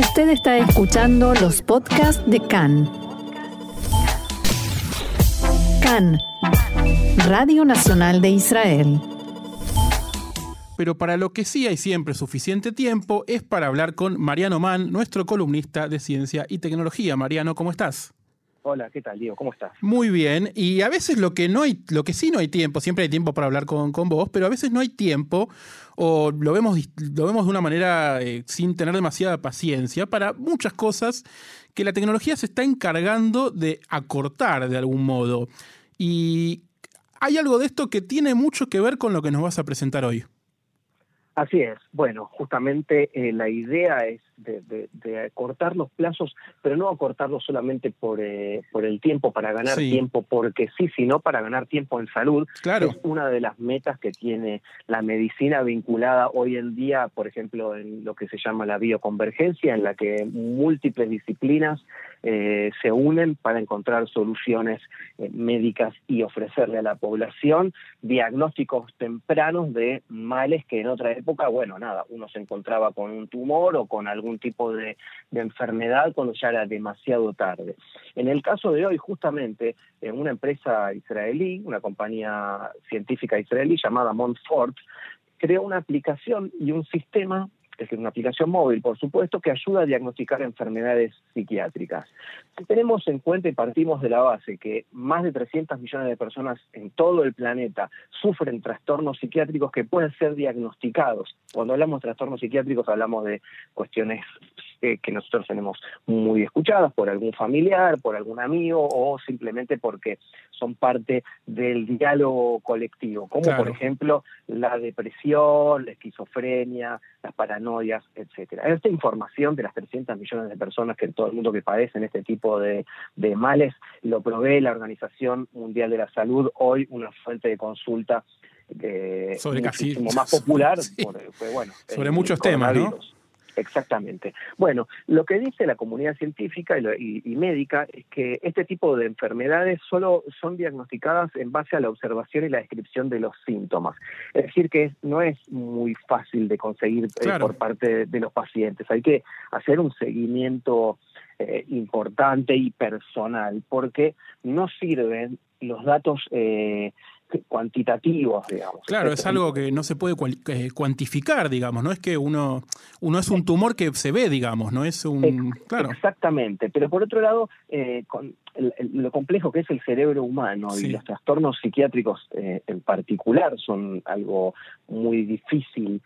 Usted está escuchando los podcasts de CAN. CAN, Radio Nacional de Israel. Pero para lo que sí hay siempre suficiente tiempo es para hablar con Mariano Mann, nuestro columnista de ciencia y tecnología. Mariano, ¿cómo estás? Hola, ¿qué tal, Diego? ¿Cómo estás? Muy bien. Y a veces lo que no hay, lo que sí no hay tiempo, siempre hay tiempo para hablar con, con vos, pero a veces no hay tiempo, o lo vemos, lo vemos de una manera eh, sin tener demasiada paciencia, para muchas cosas que la tecnología se está encargando de acortar de algún modo. Y hay algo de esto que tiene mucho que ver con lo que nos vas a presentar hoy. Así es. Bueno, justamente eh, la idea es de, de, acortar los plazos, pero no acortarlos solamente por, eh, por el tiempo, para ganar tiempo, porque sí, sino para ganar tiempo en salud. Claro. Es una de las metas que tiene la medicina vinculada hoy en día, por ejemplo, en lo que se llama la bioconvergencia, en la que múltiples disciplinas eh, se unen para encontrar soluciones eh, médicas y ofrecerle a la población diagnósticos tempranos de males que en otra época, bueno, nada, uno se encontraba con un tumor o con algún tipo de, enfermedad cuando ya era demasiado tarde. En el caso de hoy, justamente, en una empresa israelí, una compañía científica israelí llamada Montfort, creó una aplicación y un sistema es una aplicación móvil, por supuesto, que ayuda a diagnosticar enfermedades psiquiátricas. Si tenemos en cuenta y partimos de la base que más de 300 millones de personas en todo el planeta sufren trastornos psiquiátricos que pueden ser diagnosticados, cuando hablamos de trastornos psiquiátricos hablamos de cuestiones que nosotros tenemos muy escuchadas por algún familiar, por algún amigo o simplemente porque son parte del diálogo colectivo, como por ejemplo la depresión, la esquizofrenia, las paranoias, etcétera. Esta información de las 300 millones de personas que todo el mundo que padecen este tipo de, males lo provee la Organización Mundial de la Salud, hoy una fuente de consulta eh, sobre muchísimo más popular, sobre muchos temas, ¿no? Exactamente. Bueno, lo que dice la comunidad científica y, médica es que este tipo de enfermedades solo son diagnosticadas en base a la observación y la descripción de los síntomas. Es decir, que no es muy fácil de conseguir eh, por parte de, los pacientes. Hay que hacer un seguimiento eh, importante y personal porque no sirven los datos eh, cuantitativos, digamos. Claro, es algo que no se puede eh, cuantificar, digamos, no es que uno, uno es un tumor que se ve, digamos, no es un... Claro. Exactamente, pero por otro lado, eh, con lo complejo que es el cerebro humano y los trastornos psiquiátricos eh, en particular son algo muy difícil.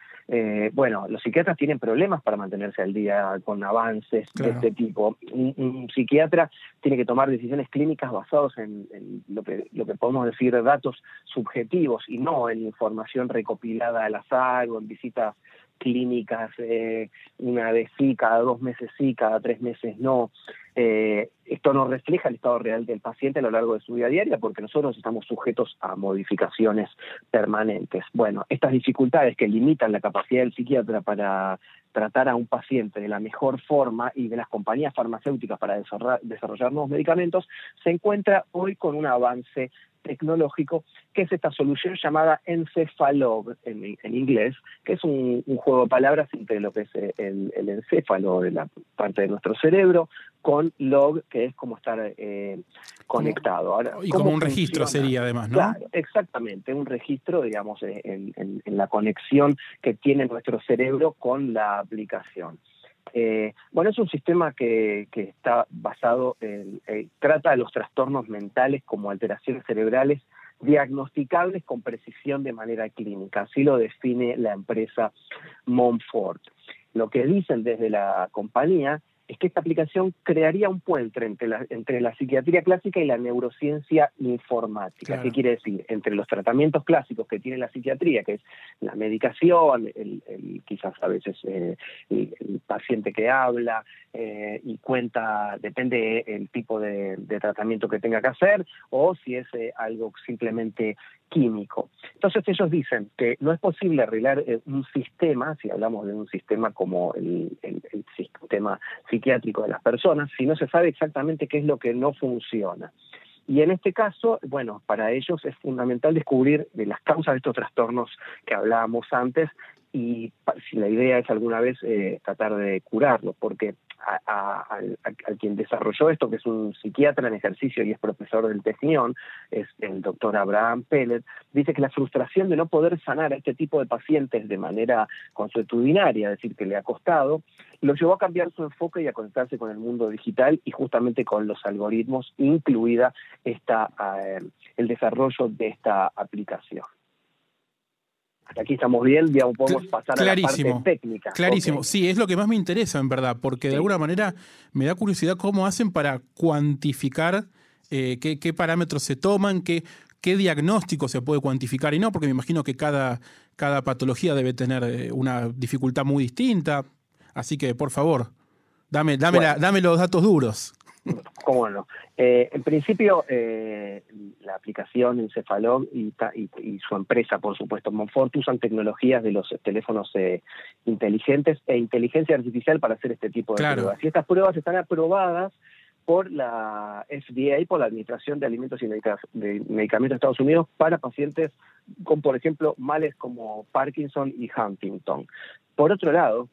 bueno, los psiquiatras tienen problemas para mantenerse al día con avances de este tipo. Un, psiquiatra tiene que tomar decisiones clínicas basadas en, en, lo, que, lo que podemos decir datos subjetivos y no en información recopilada al azar o en visitas clínicas eh, una vez sí, cada dos meses sí, cada tres meses no. Eh, esto no refleja el estado real del paciente a lo largo de su vida diaria porque nosotros estamos sujetos a modificaciones permanentes. Bueno, estas dificultades que limitan la capacidad del psiquiatra para tratar a un paciente de la mejor forma y de las compañías farmacéuticas para desarrollar, nuevos medicamentos, se encuentra hoy con un avance tecnológico, que es esta solución llamada Encefalog en, inglés, que es un, juego de palabras entre lo que es el, encéfalo de la parte de nuestro cerebro con log, que es como estar eh, conectado. Ahora, y como un registro sería además, ¿no? Claro, exactamente, un registro, digamos, en, la conexión que tiene nuestro cerebro con la aplicación. Eh, bueno, es un sistema que, está basado en, eh, trata los trastornos mentales como alteraciones cerebrales diagnosticables con precisión de manera clínica. Así lo define la empresa Montfort. Lo que dicen desde la compañía es que esta aplicación crearía un puente entre la, entre la psiquiatría clásica y la neurociencia informática. ¿Qué quiere decir? Entre los tratamientos clásicos que tiene la psiquiatría, que es la medicación, el, quizás a veces eh, el, paciente que habla eh, y cuenta, depende el tipo de, tratamiento que tenga que hacer, o si es eh, algo simplemente químico. Entonces ellos dicen que no es posible arreglar eh, un sistema, si hablamos de un sistema como el, sistema psiquiátrico de las personas, si no se sabe exactamente qué es lo que no funciona. Y en este caso, bueno, para ellos es fundamental descubrir de las causas de estos trastornos que hablábamos antes y si la idea es alguna vez eh, tratar de curarlo, porque a, quien desarrolló esto, que es un psiquiatra en ejercicio y es profesor del Technion, es el doctor Abraham Pellet, dice que la frustración de no poder sanar a este tipo de pacientes de manera consuetudinaria, es decir, que le ha costado, lo llevó a cambiar su enfoque y a conectarse con el mundo digital y justamente con los algoritmos, incluida esta, eh, el desarrollo de esta aplicación aquí estamos bien, digamos, podemos pasar a la parte técnica. Clarísimo, sí, es lo que más me interesa, en verdad, porque de alguna manera me da curiosidad cómo hacen para cuantificar eh, qué, parámetros se toman, qué, qué diagnóstico se puede cuantificar y no, porque me imagino que cada, cada patología debe tener eh, una dificultad muy distinta. Así que, por favor, dame, dame, dame los datos duros. ¿Cómo no? Eh, en principio, eh, la aplicación Encefalog y, y, su empresa, por supuesto, Monfort, usan tecnologías de los teléfonos eh, inteligentes e inteligencia artificial para hacer este tipo de pruebas. Y estas pruebas están aprobadas por la FDA, por la Administración de Alimentos y Medicamentos de Estados Unidos, para pacientes con, por ejemplo, males como Parkinson y Huntington. Por otro lado,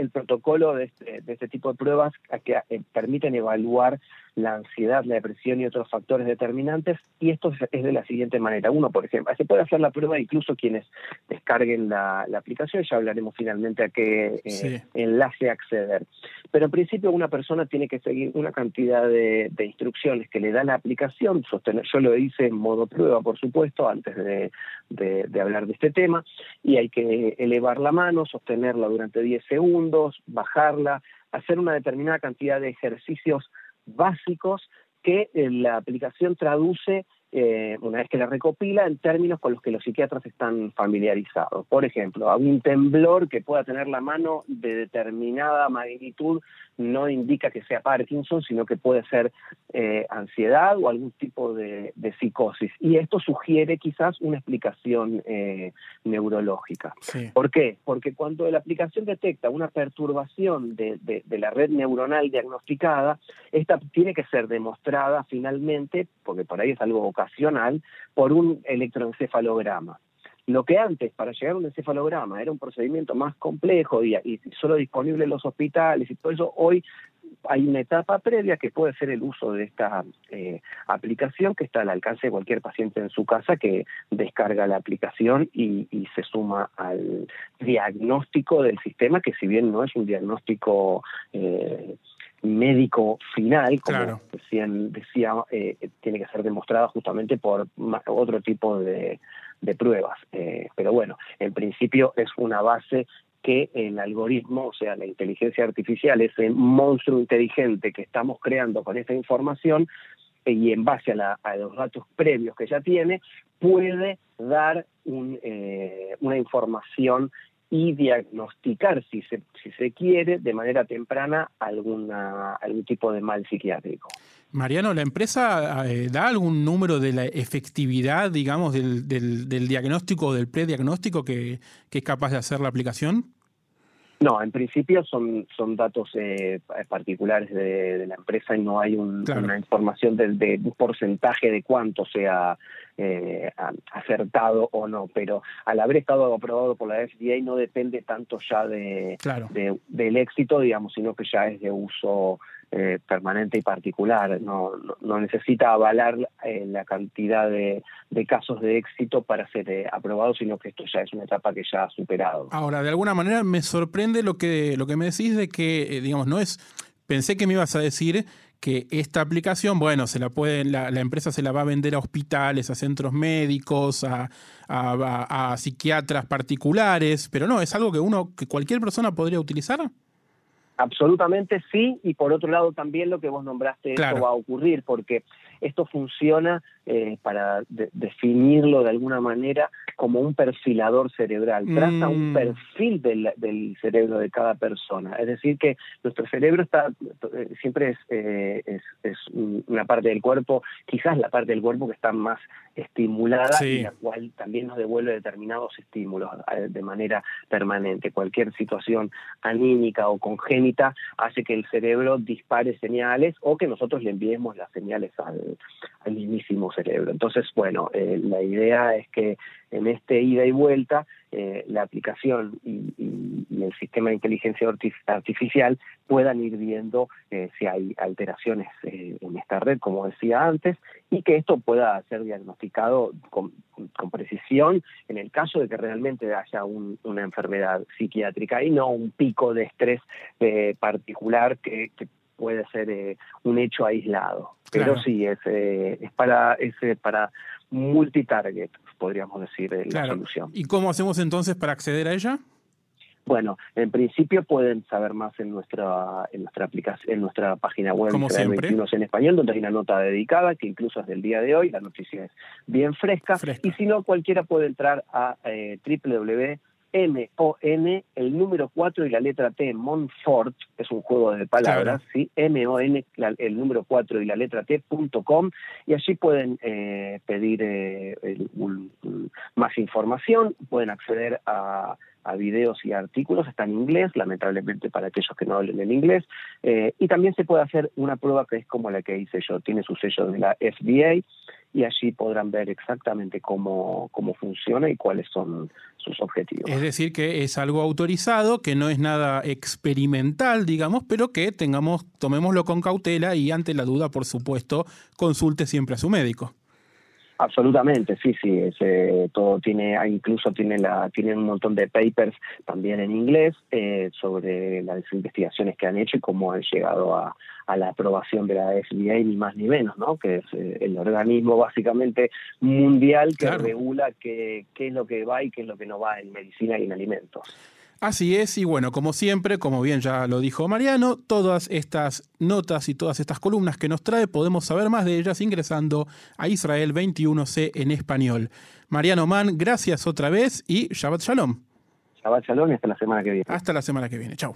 el protocolo de este, de este tipo de pruebas que eh, permiten evaluar la ansiedad, la depresión y otros factores determinantes. Y esto es de la siguiente manera. Uno, por ejemplo, se puede hacer la prueba incluso quienes descarguen la, aplicación, ya hablaremos finalmente a qué eh, enlace acceder. Pero en principio una persona tiene que seguir una cantidad de, instrucciones que le da la aplicación, sostener, yo lo hice en modo prueba, por supuesto, antes de, de hablar de este tema, y hay que elevar la mano, sostenerla durante 10 segundos, bajarla, hacer una determinada cantidad de ejercicios básicos que eh, la aplicación traduce eh, una vez que la recopila, en términos con los que los psiquiatras están familiarizados. Por ejemplo, a un temblor que pueda tener la mano de determinada magnitud no indica que sea Parkinson, sino que puede ser eh, ansiedad o algún tipo de, psicosis. Y esto sugiere quizás una explicación eh, neurológica. ¿Por qué? Porque cuando la aplicación detecta una perturbación de, de la red neuronal diagnosticada, esta tiene que ser demostrada finalmente, porque por ahí es algo por un electroencefalograma. Lo que antes, para llegar a un encefalograma, era un procedimiento más complejo y, solo disponible en los hospitales y todo eso, hoy hay una etapa previa que puede ser el uso de esta eh, aplicación que está al alcance de cualquier paciente en su casa que descarga la aplicación y, se suma al diagnóstico del sistema, que si bien no es un diagnóstico eh, médico final, como decía, eh, tiene que ser demostrada justamente por otro tipo de, pruebas. Eh, pero bueno, en principio es una base que el algoritmo, o sea, la inteligencia artificial, ese monstruo inteligente que estamos creando con esta información, eh, y en base a, los datos previos que ya tiene, puede dar una información y diagnosticar, si se, si se quiere, de manera temprana alguna, algún tipo de mal psiquiátrico. Mariano, ¿la empresa eh, da algún número de la efectividad, digamos, del, del, diagnóstico o del prediagnóstico que, que es capaz de hacer la aplicación? No, en principio son, son datos eh, particulares de, la empresa y no hay una información de, un porcentaje de cuánto sea eh, acertado o no, pero al haber estado aprobado por la FDA no depende tanto ya de, del éxito, digamos, sino que ya es de uso eh, permanente y particular. No, no, necesita avalar eh, la cantidad de, casos de éxito para ser eh, aprobado, sino que esto ya es una etapa que ya ha superado. Ahora, de alguna manera me sorprende lo que, lo que me decís de que, digamos, no es. Pensé que me ibas a decir que esta aplicación, bueno, se la puede, la, la, empresa se la va a vender a hospitales, a centros médicos, a, a, a, psiquiatras particulares, pero no, es algo que uno, que cualquier persona podría utilizar. Absolutamente sí, y por otro lado también lo que vos nombraste, esto va a ocurrir, porque esto funciona, eh, para definirlo de alguna manera, como un perfilador cerebral. Trata un mm. perfil del, cerebro de cada persona. Es decir, que nuestro cerebro está eh, siempre eh, es, es, una parte del cuerpo, quizás la parte del cuerpo que está más estimulada y la cual también nos devuelve determinados estímulos de manera permanente. Cualquier situación anímica o congénita hace que el cerebro dispare señales o que nosotros le enviemos las señales al, al, mismísimo cerebro. Entonces, bueno, eh, la idea es que en este ida y vuelta, eh, la aplicación y, el sistema de inteligencia artificial puedan ir viendo eh, si hay alteraciones en esta red, como decía antes, y que esto pueda ser diagnosticado con, precisión en el caso de que realmente haya una enfermedad psiquiátrica y no un pico de estrés particular que puede ser eh, un hecho aislado. Pero sí, es, eh, es para, es eh, para multitarget, podríamos decir, la solución. ¿Y cómo hacemos entonces para acceder a ella? Bueno, en principio pueden saber más en nuestra en nuestra aplicación, en nuestra página web Como siempre. en español, donde hay una nota dedicada que incluso es del día de hoy, la noticia es bien fresca, y si no cualquiera puede entrar a eh, www M-O-N, el número 4 y la letra T, Montfort, es un juego de palabras, ¿sí? M-O-N, el número 4 y la letra T.com, y allí pueden eh, pedir eh, más información, pueden acceder a, videos y artículos, está en inglés, lamentablemente para aquellos que no hablen el inglés, eh, y también se puede hacer una prueba que es como la que hice yo, tiene su sello de la FDA, y allí podrán ver exactamente cómo, cómo funciona y cuáles son sus objetivos. Es decir, que es algo autorizado, que no es nada experimental, digamos, pero que tengamos, tomémoslo con cautela y ante la duda, por supuesto, consulte siempre a su médico. Absolutamente, sí, sí, todo tiene, incluso tiene la, tiene un montón de papers también en inglés eh, sobre las investigaciones que han hecho y cómo han llegado a, la aprobación de la FDA ni más ni menos, ¿no? Que es eh, el organismo básicamente mundial que regula qué, qué es lo que va y qué es lo que no va en medicina y en alimentos. Así es, y bueno, como siempre, como bien ya lo dijo Mariano, todas estas notas y todas estas columnas que nos trae podemos saber más de ellas ingresando a Israel 21C en español. Mariano Mann, gracias otra vez y Shabbat Shalom. Shabbat Shalom y hasta la semana que viene. Hasta la semana que viene. Chao.